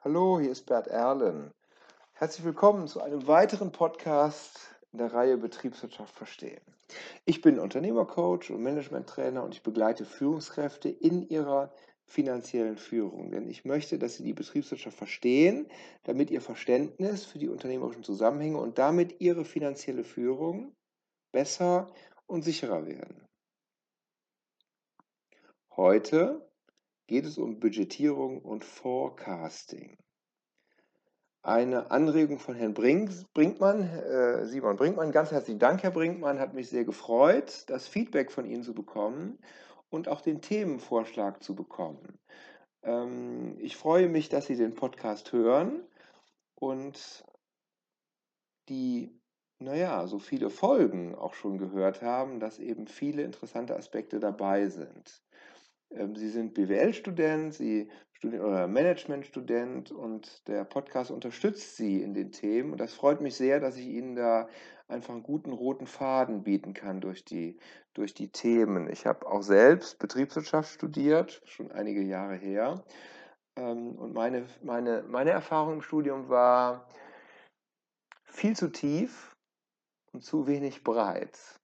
Hallo, hier ist Bert Erlen. Herzlich willkommen zu einem weiteren Podcast in der Reihe Betriebswirtschaft verstehen. Ich bin Unternehmercoach und Managementtrainer und ich begleite Führungskräfte in ihrer finanziellen Führung. Denn ich möchte, dass sie die Betriebswirtschaft verstehen, damit ihr Verständnis für die unternehmerischen Zusammenhänge und damit ihre finanzielle Führung besser und sicherer werden. Heute geht es um Budgetierung und Forecasting. Eine Anregung von Herrn Brink, Brinkmann, äh, Simon Brinkmann. Ganz herzlichen Dank, Herr Brinkmann. Hat mich sehr gefreut, das Feedback von Ihnen zu bekommen und auch den Themenvorschlag zu bekommen. Ähm, ich freue mich, dass Sie den Podcast hören und die, naja, so viele Folgen auch schon gehört haben, dass eben viele interessante Aspekte dabei sind. Ähm, Sie sind BWL-Student, Sie studieren oder Management-Student und der Podcast unterstützt Sie in den Themen. Und das freut mich sehr, dass ich Ihnen da einfach einen guten roten Faden bieten kann durch die, durch die Themen. Ich habe auch selbst Betriebswirtschaft studiert, schon einige Jahre her. Ähm, und meine, meine, meine Erfahrung im Studium war viel zu tief und zu wenig breit.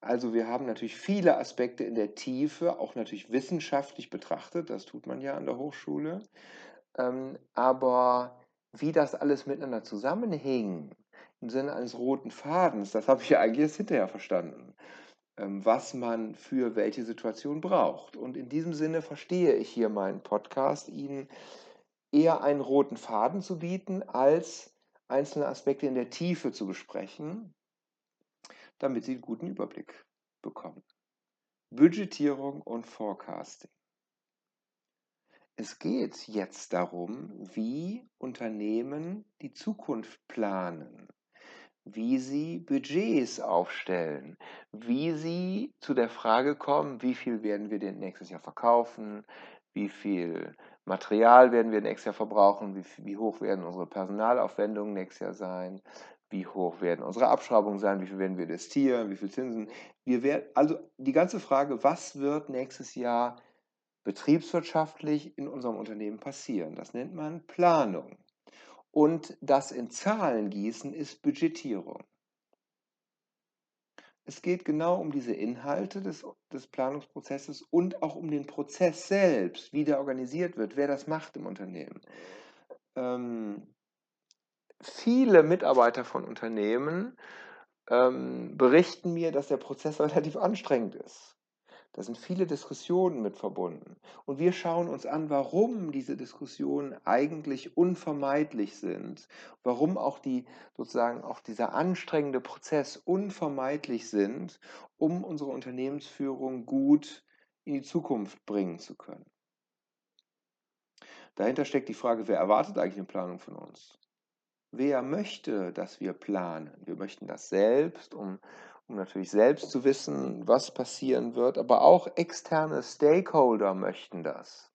Also wir haben natürlich viele Aspekte in der Tiefe, auch natürlich wissenschaftlich betrachtet, das tut man ja an der Hochschule. Ähm, aber wie das alles miteinander zusammenhing, im Sinne eines roten Fadens, das habe ich ja eigentlich erst hinterher verstanden, ähm, was man für welche Situation braucht. Und in diesem Sinne verstehe ich hier meinen Podcast, Ihnen eher einen roten Faden zu bieten, als einzelne Aspekte in der Tiefe zu besprechen damit Sie einen guten Überblick bekommen. Budgetierung und Forecasting. Es geht jetzt darum, wie Unternehmen die Zukunft planen, wie sie Budgets aufstellen, wie sie zu der Frage kommen, wie viel werden wir denn nächstes Jahr verkaufen, wie viel Material werden wir nächstes Jahr verbrauchen, wie, wie hoch werden unsere Personalaufwendungen nächstes Jahr sein, wie hoch werden unsere Abschreibungen sein, wie viel werden wir investieren, wie viel Zinsen. Wir werden, also die ganze Frage, was wird nächstes Jahr betriebswirtschaftlich in unserem Unternehmen passieren, das nennt man Planung. Und das in Zahlen gießen ist Budgetierung. Es geht genau um diese Inhalte des, des Planungsprozesses und auch um den Prozess selbst, wie der organisiert wird, wer das macht im Unternehmen. Ähm, viele Mitarbeiter von Unternehmen ähm, berichten mir, dass der Prozess relativ anstrengend ist. Da sind viele Diskussionen mit verbunden. Und wir schauen uns an, warum diese Diskussionen eigentlich unvermeidlich sind, warum auch die sozusagen auch dieser anstrengende Prozess unvermeidlich sind, um unsere Unternehmensführung gut in die Zukunft bringen zu können. Dahinter steckt die Frage, wer erwartet eigentlich eine Planung von uns? Wer möchte, dass wir planen? Wir möchten das selbst, um, um natürlich selbst zu wissen, was passieren wird, aber auch externe Stakeholder möchten das.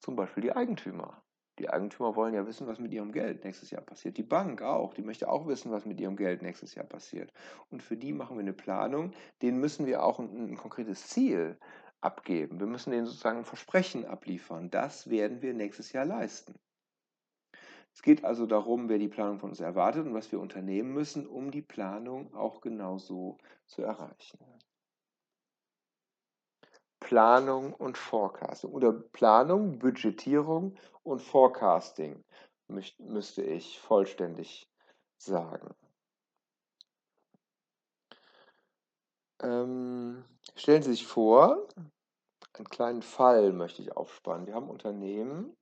Zum Beispiel die Eigentümer. Die Eigentümer wollen ja wissen, was mit ihrem Geld nächstes Jahr passiert. Die Bank auch, die möchte auch wissen, was mit ihrem Geld nächstes Jahr passiert. Und für die machen wir eine Planung. Denen müssen wir auch ein, ein konkretes Ziel abgeben. Wir müssen denen sozusagen ein Versprechen abliefern. Das werden wir nächstes Jahr leisten. Es geht also darum, wer die Planung von uns erwartet und was wir unternehmen müssen, um die Planung auch genauso zu erreichen. Planung und Forecasting. Oder Planung, Budgetierung und Forecasting müsste ich vollständig sagen. Ähm, stellen Sie sich vor, einen kleinen Fall möchte ich aufspannen. Wir haben Unternehmen,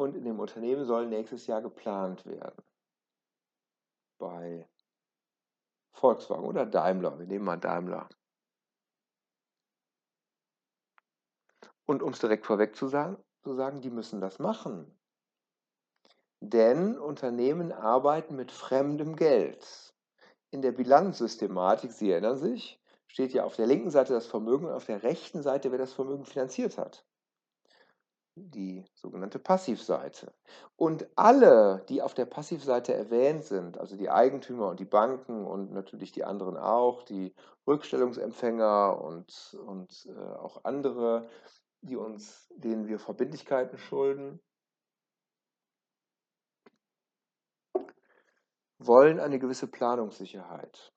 und in dem Unternehmen soll nächstes Jahr geplant werden. Bei Volkswagen oder Daimler. Wir nehmen mal Daimler. Und um es direkt vorweg zu sagen, zu sagen, die müssen das machen. Denn Unternehmen arbeiten mit fremdem Geld. In der Bilanzsystematik, Sie erinnern sich, steht ja auf der linken Seite das Vermögen und auf der rechten Seite, wer das Vermögen finanziert hat die sogenannte Passivseite. Und alle, die auf der Passivseite erwähnt sind, also die Eigentümer und die Banken und natürlich die anderen auch, die Rückstellungsempfänger und, und äh, auch andere, die uns, denen wir Verbindlichkeiten schulden, wollen eine gewisse Planungssicherheit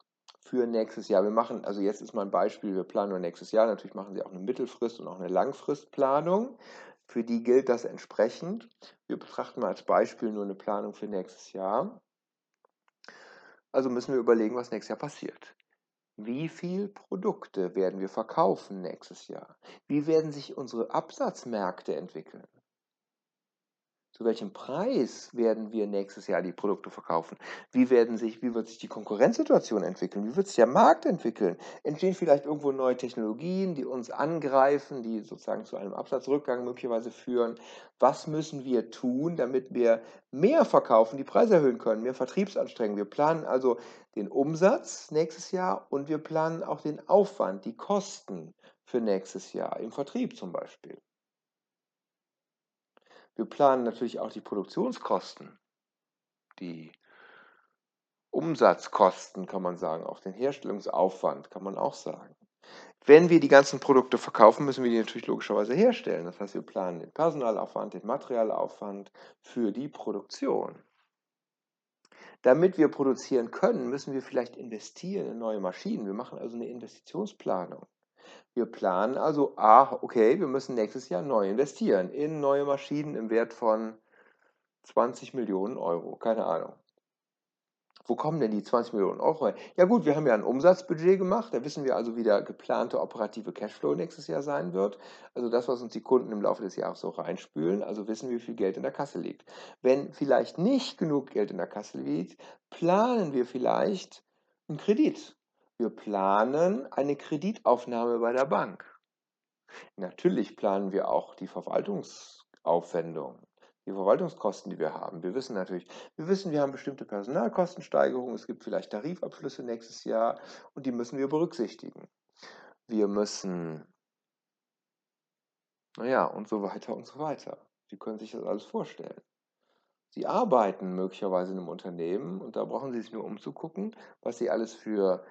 für nächstes Jahr. Wir machen, also jetzt ist mal ein Beispiel, wir planen nur nächstes Jahr, natürlich machen sie auch eine Mittelfrist und auch eine Langfristplanung. Für die gilt das entsprechend. Wir betrachten mal als Beispiel nur eine Planung für nächstes Jahr. Also müssen wir überlegen, was nächstes Jahr passiert. Wie viele Produkte werden wir verkaufen nächstes Jahr? Wie werden sich unsere Absatzmärkte entwickeln? Zu welchem Preis werden wir nächstes Jahr die Produkte verkaufen? Wie, werden sich, wie wird sich die Konkurrenzsituation entwickeln? Wie wird sich der Markt entwickeln? Entstehen vielleicht irgendwo neue Technologien, die uns angreifen, die sozusagen zu einem Absatzrückgang möglicherweise führen? Was müssen wir tun, damit wir mehr verkaufen, die Preise erhöhen können, mehr Vertriebsanstrengungen? Wir planen also den Umsatz nächstes Jahr und wir planen auch den Aufwand, die Kosten für nächstes Jahr, im Vertrieb zum Beispiel. Wir planen natürlich auch die Produktionskosten, die Umsatzkosten, kann man sagen, auch den Herstellungsaufwand, kann man auch sagen. Wenn wir die ganzen Produkte verkaufen, müssen wir die natürlich logischerweise herstellen. Das heißt, wir planen den Personalaufwand, den Materialaufwand für die Produktion. Damit wir produzieren können, müssen wir vielleicht investieren in neue Maschinen. Wir machen also eine Investitionsplanung. Wir planen also, ah, okay, wir müssen nächstes Jahr neu investieren in neue Maschinen im Wert von 20 Millionen Euro. Keine Ahnung. Wo kommen denn die 20 Millionen Euro her? Ja gut, wir haben ja ein Umsatzbudget gemacht. Da wissen wir also, wie der geplante operative Cashflow nächstes Jahr sein wird. Also das, was uns die Kunden im Laufe des Jahres so reinspülen. Also wissen wir, wie viel Geld in der Kasse liegt. Wenn vielleicht nicht genug Geld in der Kasse liegt, planen wir vielleicht einen Kredit. Wir planen eine Kreditaufnahme bei der Bank. Natürlich planen wir auch die Verwaltungsaufwendungen, die Verwaltungskosten, die wir haben. Wir wissen natürlich, wir wissen, wir haben bestimmte Personalkostensteigerungen, es gibt vielleicht Tarifabschlüsse nächstes Jahr und die müssen wir berücksichtigen. Wir müssen, naja, und so weiter und so weiter. Sie können sich das alles vorstellen. Sie arbeiten möglicherweise in einem Unternehmen und da brauchen Sie sich nur umzugucken, was Sie alles für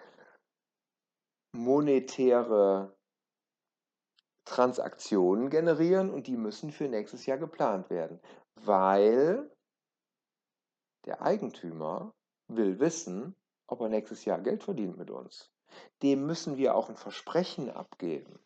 monetäre Transaktionen generieren und die müssen für nächstes Jahr geplant werden, weil der Eigentümer will wissen, ob er nächstes Jahr Geld verdient mit uns. Dem müssen wir auch ein Versprechen abgeben.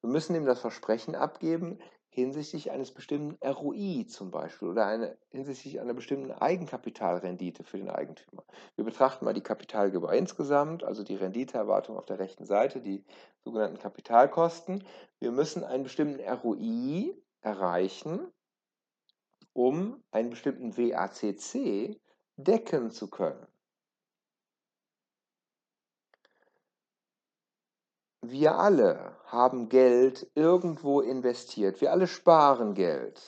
Wir müssen ihm das Versprechen abgeben, hinsichtlich eines bestimmten ROI zum Beispiel oder eine, hinsichtlich einer bestimmten Eigenkapitalrendite für den Eigentümer. Wir betrachten mal die Kapitalgeber insgesamt, also die Renditeerwartung auf der rechten Seite, die sogenannten Kapitalkosten. Wir müssen einen bestimmten ROI erreichen, um einen bestimmten WACC decken zu können. Wir alle haben Geld irgendwo investiert. Wir alle sparen Geld.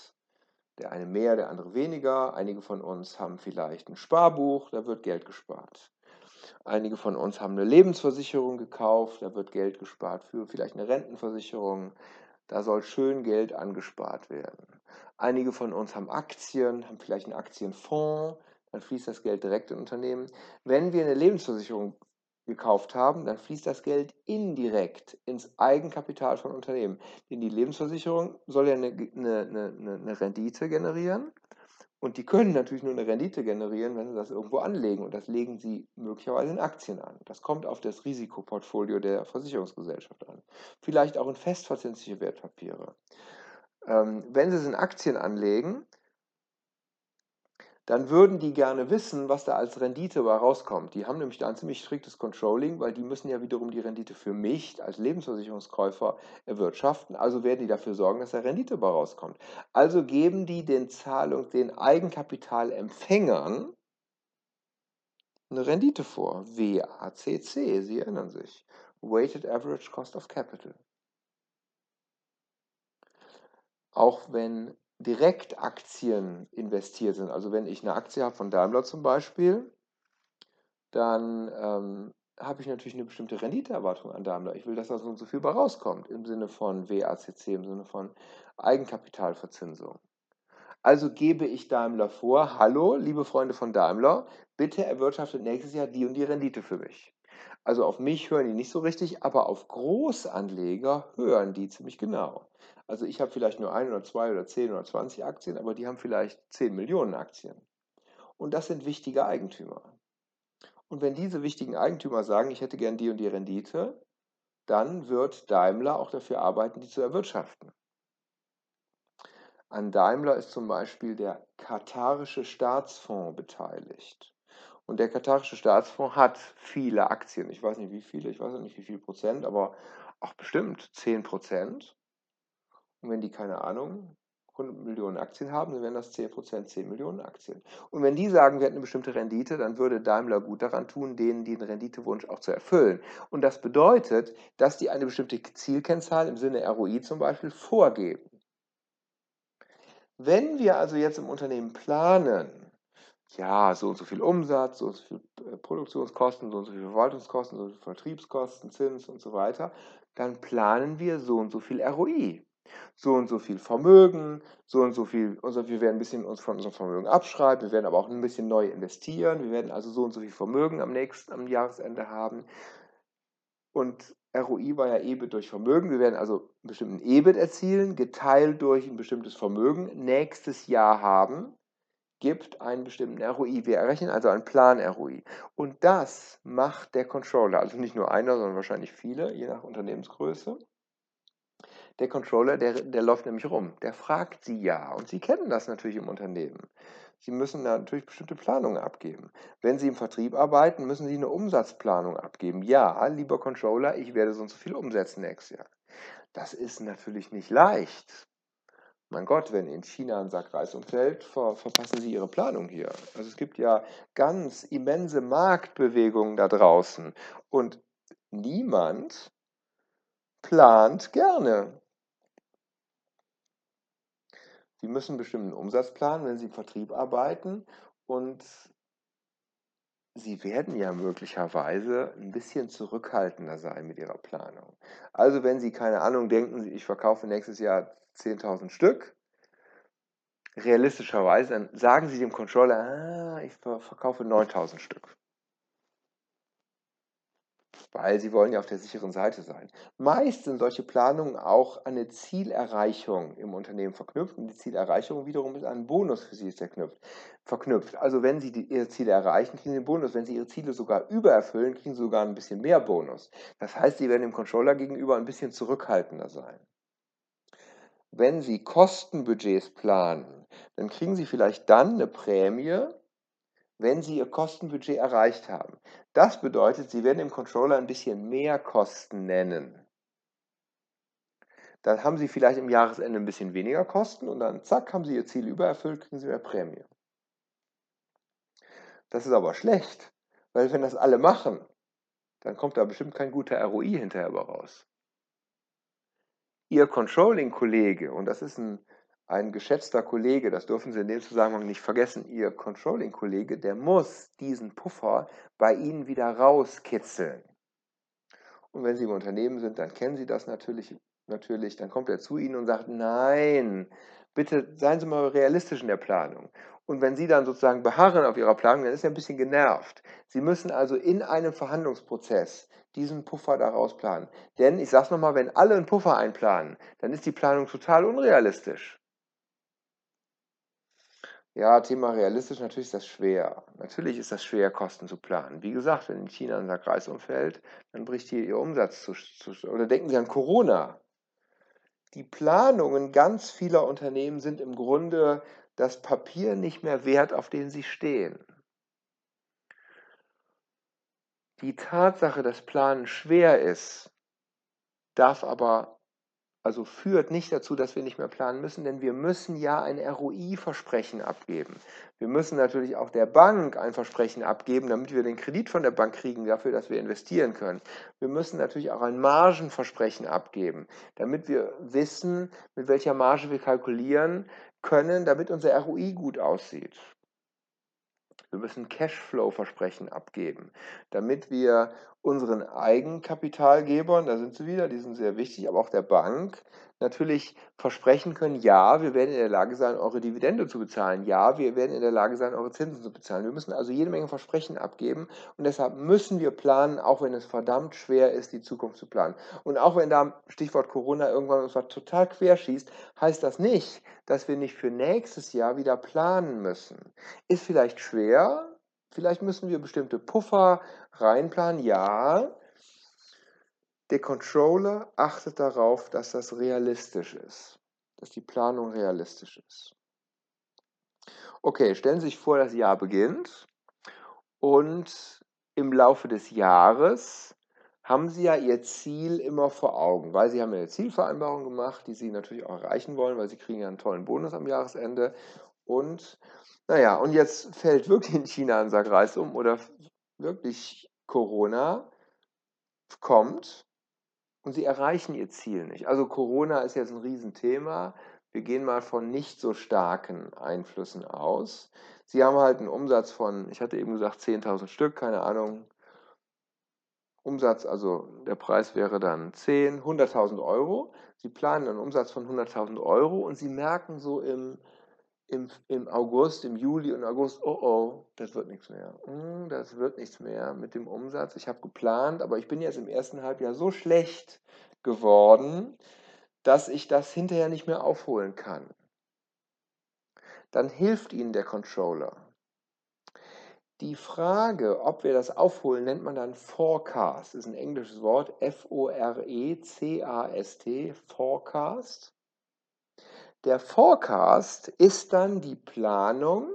Der eine mehr, der andere weniger. Einige von uns haben vielleicht ein Sparbuch, da wird Geld gespart. Einige von uns haben eine Lebensversicherung gekauft, da wird Geld gespart für vielleicht eine Rentenversicherung. Da soll schön Geld angespart werden. Einige von uns haben Aktien, haben vielleicht einen Aktienfonds, dann fließt das Geld direkt in Unternehmen. Wenn wir eine Lebensversicherung gekauft haben, dann fließt das Geld indirekt ins Eigenkapital von Unternehmen. Denn die Lebensversicherung soll ja eine, eine, eine, eine, Rendite generieren. Und die können natürlich nur eine Rendite generieren, wenn sie das irgendwo anlegen. Und das legen sie möglicherweise in Aktien an. Das kommt auf das Risikoportfolio der Versicherungsgesellschaft an. Vielleicht auch in festverzinsliche Wertpapiere. Ähm, wenn sie es in Aktien anlegen, dann würden die gerne wissen, was da als Rendite bei rauskommt. Die haben nämlich da ein ziemlich striktes Controlling, weil die müssen ja wiederum die Rendite für mich als Lebensversicherungskäufer erwirtschaften. Also werden die dafür sorgen, dass da Rendite bei rauskommt. Also geben die den Zahlung, den Eigenkapitalempfängern eine Rendite vor. WACC, Sie erinnern sich. Weighted Average Cost of Capital. Auch wenn Direktaktien investiert sind. Also wenn ich eine Aktie habe von Daimler zum Beispiel, dann ähm, habe ich natürlich eine bestimmte Renditeerwartung an Daimler. Ich will, dass da so und so viel bei rauskommt im Sinne von WACC, im Sinne von Eigenkapitalverzinsung. Also gebe ich Daimler vor, hallo, liebe Freunde von Daimler, bitte erwirtschaftet nächstes Jahr die und die Rendite für mich. Also auf mich hören die nicht so richtig, aber auf Großanleger hören die ziemlich genau. Also ich habe vielleicht nur ein oder zwei oder zehn oder zwanzig Aktien, aber die haben vielleicht zehn Millionen Aktien. Und das sind wichtige Eigentümer. Und wenn diese wichtigen Eigentümer sagen, ich hätte gern die und die Rendite, dann wird Daimler auch dafür arbeiten, die zu erwirtschaften. An Daimler ist zum Beispiel der katarische Staatsfonds beteiligt. Und der katarische Staatsfonds hat viele Aktien. Ich weiß nicht wie viele, ich weiß auch nicht wie viel Prozent, aber auch bestimmt 10 Prozent. Und wenn die, keine Ahnung, 100 Millionen Aktien haben, dann wären das 10 Prozent 10 Millionen Aktien. Und wenn die sagen, wir hätten eine bestimmte Rendite, dann würde Daimler gut daran tun, denen den Renditewunsch auch zu erfüllen. Und das bedeutet, dass die eine bestimmte Zielkennzahl im Sinne ROI zum Beispiel vorgeben. Wenn wir also jetzt im Unternehmen planen, ja, so und so viel Umsatz, so und so viel äh, Produktionskosten, so und so viel Verwaltungskosten, so und so viel Vertriebskosten, Zins und so weiter, dann planen wir so und so viel ROI. So und so viel Vermögen, so und so viel, also wir werden ein bisschen uns von unserem Vermögen abschreiben, wir werden aber auch ein bisschen neu investieren, wir werden also so und so viel Vermögen am nächsten, am Jahresende haben. Und ROI war ja EBIT durch Vermögen. Wir werden also einen bestimmten EBIT erzielen, geteilt durch ein bestimmtes Vermögen nächstes Jahr haben, gibt einen bestimmten ROI. Wir errechnen also einen Plan-ROI. Und das macht der Controller, also nicht nur einer, sondern wahrscheinlich viele, je nach Unternehmensgröße. Der Controller, der, der läuft nämlich rum, der fragt Sie ja. Und Sie kennen das natürlich im Unternehmen. Sie müssen natürlich bestimmte Planungen abgeben. Wenn Sie im Vertrieb arbeiten, müssen Sie eine Umsatzplanung abgeben. Ja, lieber Controller, ich werde so und so viel umsetzen nächstes Jahr. Das ist natürlich nicht leicht. Mein Gott, wenn in China ein Sack Reis umfällt, ver verpassen Sie Ihre Planung hier. Also es gibt ja ganz immense Marktbewegungen da draußen und niemand plant gerne. Sie müssen einen bestimmten Umsatz planen, wenn Sie im Vertrieb arbeiten und Sie werden ja möglicherweise ein bisschen zurückhaltender sein mit Ihrer Planung. Also wenn Sie, keine Ahnung, denken, ich verkaufe nächstes Jahr 10.000 Stück, realistischerweise, dann sagen Sie dem Controller, ah, ich verkaufe 9.000 Stück weil sie wollen ja auf der sicheren Seite sein. Meist sind solche Planungen auch an eine Zielerreichung im Unternehmen verknüpft und die Zielerreichung wiederum ist einen Bonus für sie verknüpft. Also wenn sie die, ihre Ziele erreichen, kriegen sie einen Bonus. Wenn sie ihre Ziele sogar übererfüllen, kriegen sie sogar ein bisschen mehr Bonus. Das heißt, sie werden dem Controller gegenüber ein bisschen zurückhaltender sein. Wenn Sie Kostenbudgets planen, dann kriegen Sie vielleicht dann eine Prämie, wenn Sie Ihr Kostenbudget erreicht haben. Das bedeutet, Sie werden dem Controller ein bisschen mehr Kosten nennen. Dann haben Sie vielleicht im Jahresende ein bisschen weniger Kosten und dann zack, haben Sie Ihr Ziel übererfüllt, kriegen Sie mehr Prämie. Das ist aber schlecht, weil wenn das alle machen, dann kommt da bestimmt kein guter ROI hinterher raus. Ihr Controlling-Kollege, und das ist ein ein geschätzter Kollege, das dürfen Sie in dem Zusammenhang nicht vergessen, Ihr Controlling-Kollege, der muss diesen Puffer bei Ihnen wieder rauskitzeln. Und wenn Sie im Unternehmen sind, dann kennen Sie das natürlich, natürlich. Dann kommt er zu Ihnen und sagt, nein, bitte seien Sie mal realistisch in der Planung. Und wenn Sie dann sozusagen beharren auf Ihrer Planung, dann ist er ein bisschen genervt. Sie müssen also in einem Verhandlungsprozess diesen Puffer daraus planen. Denn ich sage es nochmal, wenn alle einen Puffer einplanen, dann ist die Planung total unrealistisch. Ja, Thema realistisch, natürlich ist das schwer. Natürlich ist das schwer, Kosten zu planen. Wie gesagt, wenn in China unser Kreis umfällt, dann bricht hier ihr Umsatz zu, zu, oder denken Sie an Corona. Die Planungen ganz vieler Unternehmen sind im Grunde das Papier nicht mehr wert, auf dem sie stehen. Die Tatsache, dass Planen schwer ist, darf aber also führt nicht dazu, dass wir nicht mehr planen müssen, denn wir müssen ja ein ROI-Versprechen abgeben. Wir müssen natürlich auch der Bank ein Versprechen abgeben, damit wir den Kredit von der Bank kriegen dafür, dass wir investieren können. Wir müssen natürlich auch ein Margenversprechen abgeben, damit wir wissen, mit welcher Marge wir kalkulieren können, damit unser ROI gut aussieht. Wir müssen Cashflow-Versprechen abgeben, damit wir unseren Eigenkapitalgebern, da sind sie wieder, die sind sehr wichtig, aber auch der Bank, natürlich versprechen können, ja, wir werden in der Lage sein, eure Dividende zu bezahlen. Ja, wir werden in der Lage sein, eure Zinsen zu bezahlen. Wir müssen also jede Menge Versprechen abgeben und deshalb müssen wir planen, auch wenn es verdammt schwer ist, die Zukunft zu planen. Und auch wenn da, Stichwort Corona, irgendwann etwas total querschießt, heißt das nicht, dass wir nicht für nächstes Jahr wieder planen müssen. Ist vielleicht schwer, Vielleicht müssen wir bestimmte Puffer reinplanen. Ja, der Controller achtet darauf, dass das realistisch ist, dass die Planung realistisch ist. Okay, stellen Sie sich vor, das Jahr beginnt und im Laufe des Jahres haben Sie ja Ihr Ziel immer vor Augen, weil Sie haben eine Zielvereinbarung gemacht, die Sie natürlich auch erreichen wollen, weil Sie kriegen ja einen tollen Bonus am Jahresende. Und naja, und jetzt fällt wirklich in China ein Sack Reis um oder wirklich Corona kommt und Sie erreichen Ihr Ziel nicht. Also Corona ist jetzt ein Riesenthema. Wir gehen mal von nicht so starken Einflüssen aus. Sie haben halt einen Umsatz von, ich hatte eben gesagt, 10.000 Stück, keine Ahnung. Umsatz, also der Preis wäre dann 10, 100.000 Euro. Sie planen einen Umsatz von 100.000 Euro und Sie merken so im, im, im August, im Juli und August, oh oh, das wird nichts mehr. Hm, das wird nichts mehr mit dem Umsatz. Ich habe geplant, aber ich bin jetzt im ersten Halbjahr so schlecht geworden, dass ich das hinterher nicht mehr aufholen kann. Dann hilft Ihnen der Controller. Die Frage, ob wir das aufholen, nennt man dann Forecast. Das ist ein englisches Wort, F-O-R-E-C-A-S-T, Forecast. Der Forecast ist dann die Planung,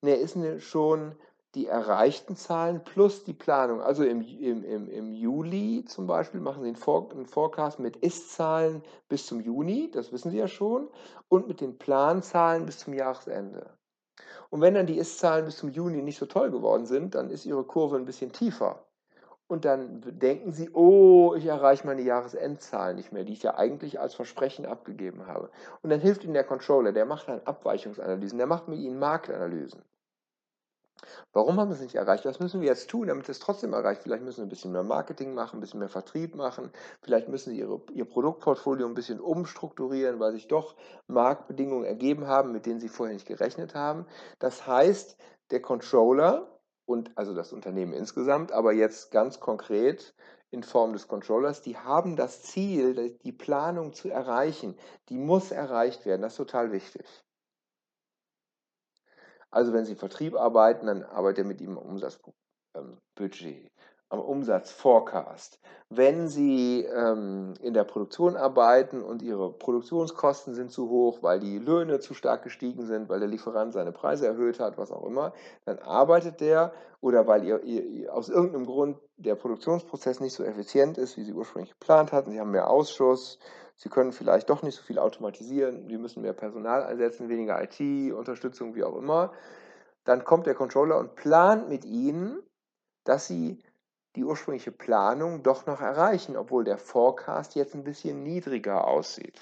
ne, ist ne, schon die erreichten Zahlen plus die Planung. Also im, im, im, im Juli zum Beispiel machen Sie einen, Forecast mit Ist-Zahlen bis zum Juni, das wissen Sie ja schon, und mit den Planzahlen bis zum Jahresende. Und wenn dann die Ist-Zahlen bis zum Juni nicht so toll geworden sind, dann ist Ihre Kurve ein bisschen tiefer und dann denken sie, oh, ich erreiche meine Jahresendzahl nicht mehr, die ich ja eigentlich als Versprechen abgegeben habe. Und dann hilft Ihnen der Controller, der macht dann Abweichungsanalysen, der macht mit Ihnen Marktanalysen. Warum haben wir es nicht erreicht? Was müssen wir jetzt tun, damit es trotzdem erreicht? Vielleicht müssen wir ein bisschen mehr Marketing machen, ein bisschen mehr Vertrieb machen. Vielleicht müssen Sie Ihre, Ihr Produktportfolio ein bisschen umstrukturieren, weil sich doch Marktbedingungen ergeben haben, mit denen Sie vorher nicht gerechnet haben. Das heißt, der Controller, und also das Unternehmen insgesamt, aber jetzt ganz konkret in Form des Controllers, die haben das Ziel, die Planung zu erreichen. Die muss erreicht werden. Das ist total wichtig. Also wenn Sie im Vertrieb arbeiten, dann arbeitet er mit ihm am Umsatzbudget am Umsatzforecast. Wenn Sie ähm, in der Produktion arbeiten und Ihre Produktionskosten sind zu hoch, weil die Löhne zu stark gestiegen sind, weil der Lieferant seine Preise erhöht hat, was auch immer, dann arbeitet der oder weil ihr, ihr, aus irgendeinem Grund der Produktionsprozess nicht so effizient ist, wie Sie ursprünglich geplant hatten, Sie haben mehr Ausschuss, Sie können vielleicht doch nicht so viel automatisieren, Sie müssen mehr Personal einsetzen, weniger IT-Unterstützung, wie auch immer, dann kommt der Controller und plant mit Ihnen, dass Sie die ursprüngliche Planung doch noch erreichen, obwohl der Forecast jetzt ein bisschen niedriger aussieht.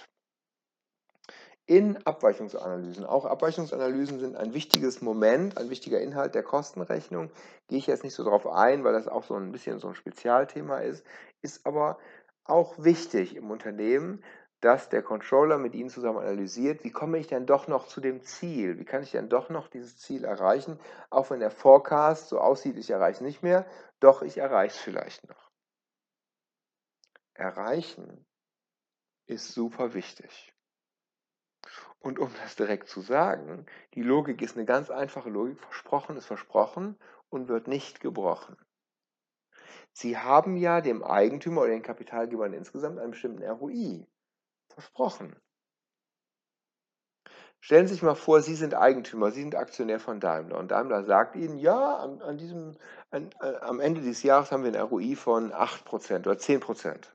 In Abweichungsanalysen. Auch Abweichungsanalysen sind ein wichtiges Moment, ein wichtiger Inhalt der Kostenrechnung. Gehe ich jetzt nicht so drauf ein, weil das auch so ein bisschen so ein Spezialthema ist, ist aber auch wichtig im Unternehmen, dass der Controller mit Ihnen zusammen analysiert, wie komme ich denn doch noch zu dem Ziel? Wie kann ich denn doch noch dieses Ziel erreichen? Auch wenn der Forecast so aussieht, ich erreiche es nicht mehr, doch ich erreiche es vielleicht noch. Erreichen ist super wichtig. Und um das direkt zu sagen, die Logik ist eine ganz einfache Logik. Versprochen ist versprochen und wird nicht gebrochen. Sie haben ja dem Eigentümer oder den Kapitalgebern insgesamt einen bestimmten ROI Versprochen. Stellen Sie sich mal vor, Sie sind Eigentümer, Sie sind Aktionär von Daimler und Daimler sagt Ihnen, ja, an, an diesem, an, äh, am Ende dieses Jahres haben wir ein ROI von 8% oder 10%.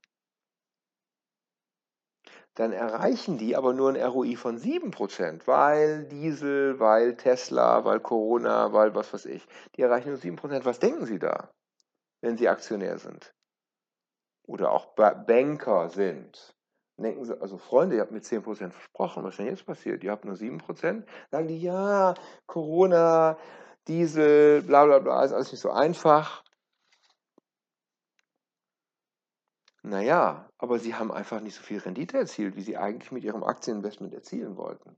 Dann erreichen die aber nur ein ROI von 7%, weil Diesel, weil Tesla, weil Corona, weil was weiß ich. Die erreichen nur 7%. Was denken Sie da, wenn Sie Aktionär sind? Oder auch Banker sind? Denken sie, also Freunde, ihr habt mir 10% versprochen, was ist denn jetzt passiert? Ihr habt nur 7%? Sagen die, ja, Corona, Diesel, bla bla bla, ist alles nicht so einfach. Naja, aber sie haben einfach nicht so viel Rendite erzielt, wie sie eigentlich mit ihrem Aktieninvestment erzielen wollten.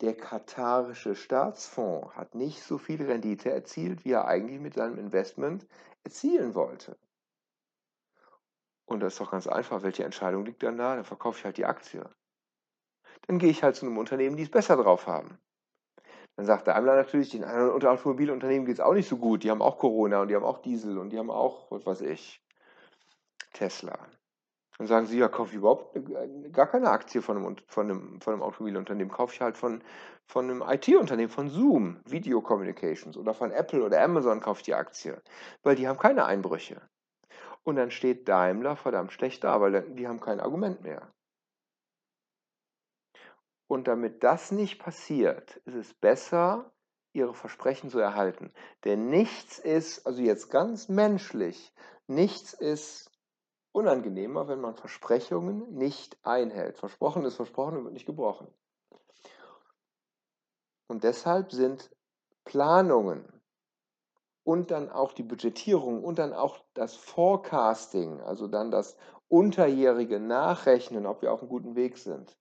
Der katarische Staatsfonds hat nicht so viel Rendite erzielt, wie er eigentlich mit seinem Investment erzielen wollte. Und das ist doch ganz einfach. Welche Entscheidung liegt dann da? Dann verkaufe ich halt die Aktie. Dann gehe ich halt zu einem Unternehmen, die es besser drauf haben. Dann sagt Daimler natürlich, den anderen Automobilunternehmen geht es auch nicht so gut. Die haben auch Corona und die haben auch Diesel und die haben auch, was weiß ich, Tesla. Dann sagen sie, ja, kaufe ich überhaupt gar keine Aktie von einem, von einem, von einem Automobilunternehmen. Kaufe ich halt von, von einem IT-Unternehmen, von Zoom, Video Communications oder von Apple oder Amazon kaufe ich die Aktie. Weil die haben keine Einbrüche. Und dann steht Daimler verdammt schlecht da, weil die haben kein Argument mehr. Und damit das nicht passiert, ist es besser, ihre Versprechen zu erhalten. Denn nichts ist, also jetzt ganz menschlich, nichts ist unangenehmer, wenn man Versprechungen nicht einhält. Versprochen ist versprochen und wird nicht gebrochen. Und deshalb sind Planungen und dann auch die Budgetierung und dann auch das Forecasting, also dann das unterjährige Nachrechnen, ob wir auf einem guten Weg sind,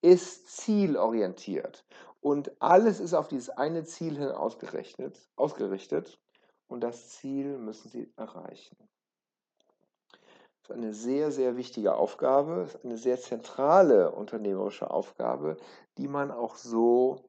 ist zielorientiert. Und alles ist auf dieses eine Ziel hin ausgerichtet, ausgerichtet. Und das Ziel müssen Sie erreichen. Das ist eine sehr, sehr wichtige Aufgabe, ist eine sehr zentrale unternehmerische Aufgabe, die man auch so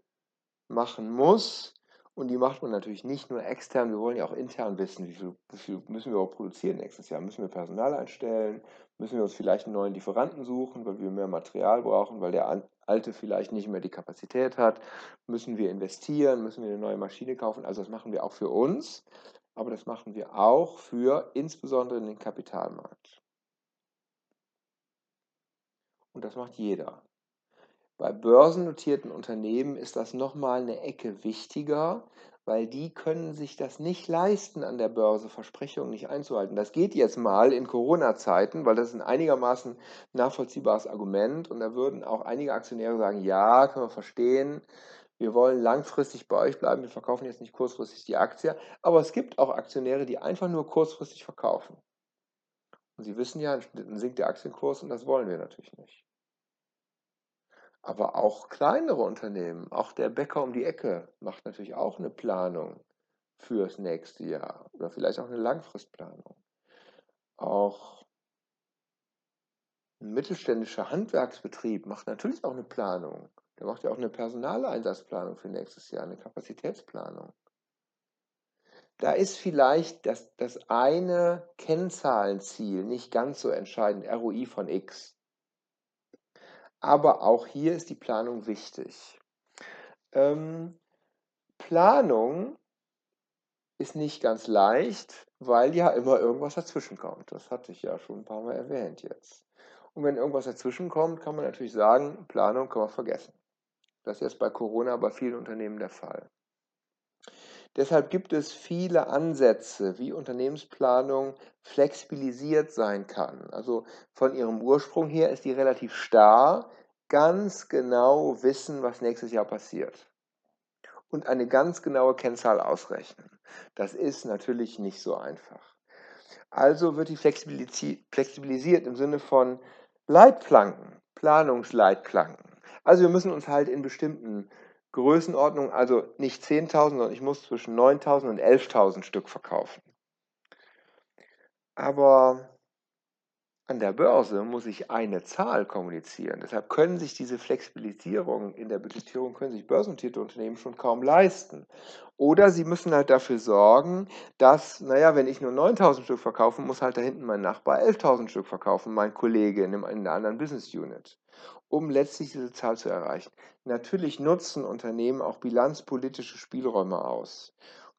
machen muss. Und die macht man natürlich nicht nur extern, wir wollen ja auch intern wissen, wie viel, wie viel müssen wir auch produzieren nächstes Jahr. Müssen wir Personal einstellen? Müssen wir uns vielleicht einen neuen Lieferanten suchen, weil wir mehr Material brauchen, weil der alte vielleicht nicht mehr die Kapazität hat? Müssen wir investieren? Müssen wir eine neue Maschine kaufen? Also das machen wir auch für uns, aber das machen wir auch für insbesondere den Kapitalmarkt. Und das macht jeder. Bei börsennotierten Unternehmen ist das nochmal eine Ecke wichtiger, weil die können sich das nicht leisten, an der Börse Versprechungen nicht einzuhalten. Das geht jetzt mal in Corona-Zeiten, weil das ist ein einigermaßen nachvollziehbares Argument und da würden auch einige Aktionäre sagen, ja, können wir verstehen, wir wollen langfristig bei euch bleiben, wir verkaufen jetzt nicht kurzfristig die Aktie, aber es gibt auch Aktionäre, die einfach nur kurzfristig verkaufen. Und Sie wissen ja, dann sinkt der Aktienkurs und das wollen wir natürlich nicht. Aber auch kleinere Unternehmen, auch der Bäcker um die Ecke macht natürlich auch eine Planung fürs nächste Jahr oder vielleicht auch eine Langfristplanung. Auch ein mittelständischer Handwerksbetrieb macht natürlich auch eine Planung. Der macht ja auch eine Personaleinsatzplanung für nächstes Jahr, eine Kapazitätsplanung. Da ist vielleicht das, das eine Kennzahlenziel nicht ganz so entscheidend, ROI von X. Aber auch hier ist die Planung wichtig. Ähm, Planung ist nicht ganz leicht, weil ja immer irgendwas dazwischen kommt. Das hatte ich ja schon ein paar Mal erwähnt jetzt. Und wenn irgendwas dazwischen kommt, kann man natürlich sagen, Planung kann man vergessen. Das ist jetzt bei Corona bei vielen Unternehmen der Fall. Deshalb gibt es viele Ansätze, wie Unternehmensplanung flexibilisiert sein kann. Also von ihrem Ursprung her ist die relativ starr, ganz genau wissen, was nächstes Jahr passiert. Und eine ganz genaue Kennzahl ausrechnen. Das ist natürlich nicht so einfach. Also wird die flexibilisiert im Sinne von Leitplanken, Planungsleitplanken. Also wir müssen uns halt in bestimmten Größenordnung, also nicht 10.000, sondern ich muss zwischen 9.000 und 11.000 Stück verkaufen. Aber an der Börse muss ich eine Zahl kommunizieren. Deshalb können sich diese Flexibilisierung in der Budgetierung, können sich börsennotierte Unternehmen schon kaum leisten. Oder sie müssen halt dafür sorgen, dass, naja, wenn ich nur 9000 Stück verkaufen, muss halt da hinten mein Nachbar 11.000 Stück verkaufen, mein Kollege in einer anderen Business Unit um letztlich diese Zahl zu erreichen. Natürlich nutzen Unternehmen auch bilanzpolitische Spielräume aus.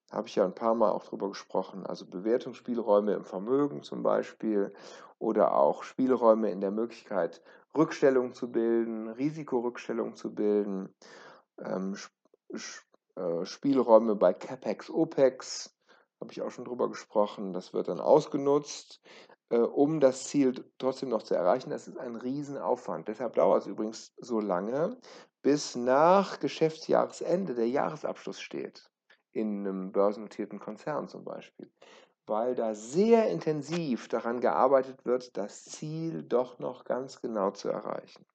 Da habe ich ja ein paar Mal auch drüber gesprochen. Also Bewertungsspielräume im Vermögen zum Beispiel oder auch Spielräume in der Möglichkeit, Rückstellung zu bilden, Risikorückstellung zu bilden, ähm, äh, Spielräume bei CapEx, OPEX, habe ich auch schon drüber gesprochen. Das wird dann ausgenutzt. Äh, um das Ziel trotzdem noch zu erreichen. Das ist ein Riesenaufwand. Deshalb dauert es übrigens so lange, bis nach Geschäftsjahresende der Jahresabschluss steht. In einem börsennotierten Konzern zum Beispiel. Weil da sehr intensiv daran gearbeitet wird, das Ziel doch noch ganz genau zu erreichen.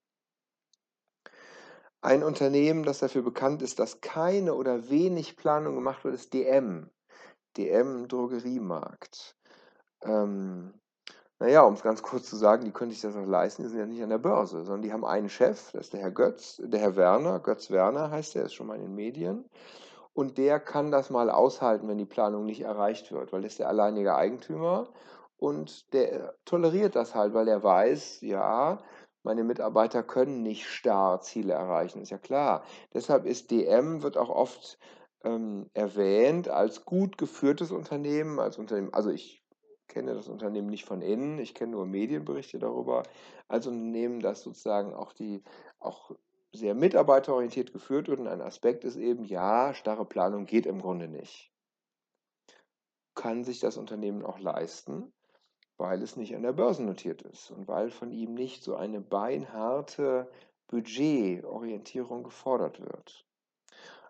Ein Unternehmen, das dafür bekannt ist, dass keine oder wenig Planung gemacht wird, ist DM. DM Drogeriemarkt. Ähm, Naja, um es ganz kurz zu sagen, die können sich das auch leisten, die sind ja nicht an der Börse, sondern die haben einen Chef, das ist der Herr Götz, der Herr Werner, Götz Werner heißt der, ist schon mal in den Medien. Und der kann das mal aushalten, wenn die Planung nicht erreicht wird, weil er ist der alleinige Eigentümer und der toleriert das halt, weil er weiß, ja, meine Mitarbeiter können nicht starr Ziele erreichen, ist ja klar. Deshalb ist DM, wird auch oft ähm, erwähnt als gut geführtes Unternehmen, als Unternehmen, also ich kenne das Unternehmen nicht von innen, ich kenne nur Medienberichte darüber, als Unternehmen, das sozusagen auch die auch sehr mitarbeiterorientiert geführt wird. Und ein Aspekt ist eben, ja, starre Planung geht im Grunde nicht. Kann sich das Unternehmen auch leisten, weil es nicht an der Börse notiert ist und weil von ihm nicht so eine beinharte Budgetorientierung gefordert wird.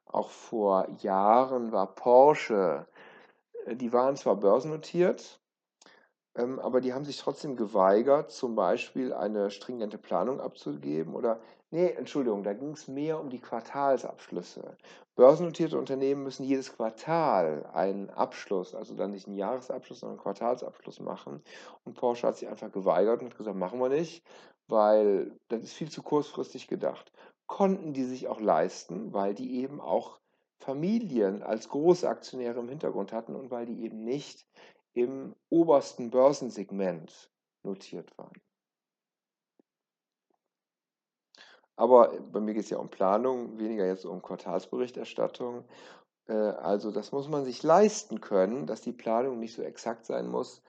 Auch vor Jahren war Porsche, äh, die waren zwar börsennotiert, ähm, aber die haben sich trotzdem geweigert, zum Beispiel eine stringente Planung abzugeben oder nee, Entschuldigung, da ging es mehr um die Quartalsabschlüsse. Börsennotierte Unternehmen müssen jedes Quartal einen Abschluss, also dann nicht einen Jahresabschluss, sondern einen Quartalsabschluss machen. Und Porsche hat sich einfach geweigert und gesagt, machen wir nicht, weil das ist viel zu kurzfristig gedacht. Konnten die sich auch leisten, weil die eben auch Familien als Großaktionäre im Hintergrund hatten und weil die eben nicht im obersten Börsensegment notiert waren. Aber bei mir geht es ja um Planung, weniger jetzt um Quartalsberichterstattung. Äh, also das muss man sich leisten können, dass die Planung nicht so exakt sein muss,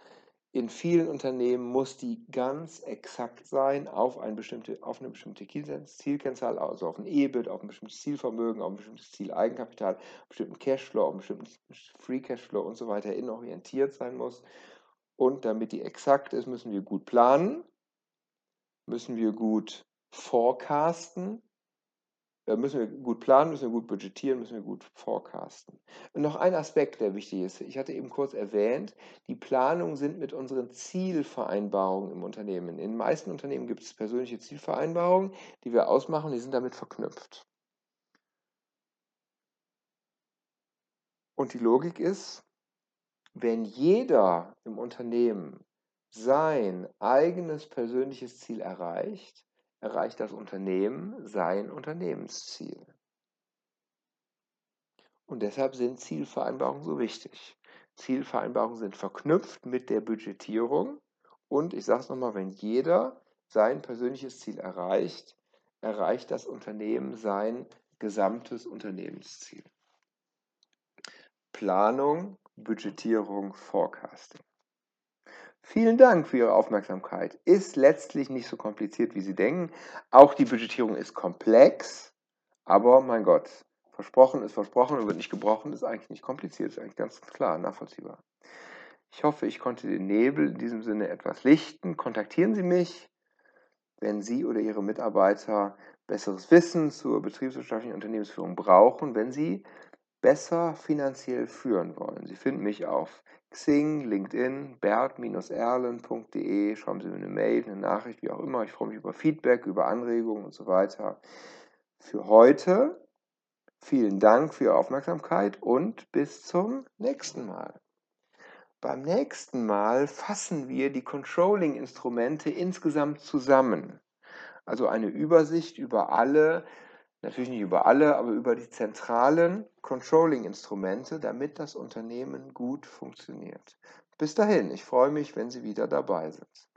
in vielen Unternehmen muss die ganz exakt sein auf, ein bestimmte, auf eine bestimmte Zielkennzahl, also auf ein EBIT, auf ein bestimmtes Zielvermögen, auf ein bestimmtes Ziel Eigenkapital, auf einen bestimmten Cashflow, auf einen bestimmten Free Cashflow und so weiter innenorientiert sein muss. Und damit die exakt ist, müssen wir gut planen, müssen wir gut forecasten, müssen wir gut planen, müssen wir gut budgetieren, müssen wir gut forecasten. Und noch ein Aspekt, der wichtig ist. Ich hatte eben kurz erwähnt, die Planungen sind mit unseren Zielvereinbarungen im Unternehmen. In den meisten Unternehmen gibt es persönliche Zielvereinbarungen, die wir ausmachen, die sind damit verknüpft. Und die Logik ist, wenn jeder im Unternehmen sein eigenes persönliches Ziel erreicht, erreicht das Unternehmen sein Unternehmensziel. Und deshalb sind Zielvereinbarungen so wichtig. Zielvereinbarungen sind verknüpft mit der Budgetierung und ich sage es nochmal, wenn jeder sein persönliches Ziel erreicht, erreicht das Unternehmen sein gesamtes Unternehmensziel. Planung, Budgetierung, Forecasting. Vielen Dank für Ihre Aufmerksamkeit. Ist letztlich nicht so kompliziert, wie Sie denken. Auch die Budgetierung ist komplex, aber mein Gott, versprochen ist versprochen und wird nicht gebrochen, ist eigentlich nicht kompliziert, ist eigentlich ganz klar, nachvollziehbar. Ich hoffe, ich konnte den Nebel in diesem Sinne etwas lichten. Kontaktieren Sie mich, wenn Sie oder Ihre Mitarbeiter besseres Wissen zur betriebswirtschaftlichen Unternehmensführung brauchen, wenn Sie besser finanziell führen wollen. Sie finden mich auf Xing, LinkedIn, bert-erlen.de. Schreiben Sie mir eine Mail, eine Nachricht, wie auch immer. Ich freue mich über Feedback, über Anregungen und so weiter. Für heute vielen Dank für Ihre Aufmerksamkeit und bis zum nächsten Mal. Beim nächsten Mal fassen wir die Controlling-Instrumente insgesamt zusammen. Also eine Übersicht über alle Natürlich nicht über alle, aber über die zentralen Controlling-Instrumente, damit das Unternehmen gut funktioniert. Bis dahin, ich freue mich, wenn Sie wieder dabei sind.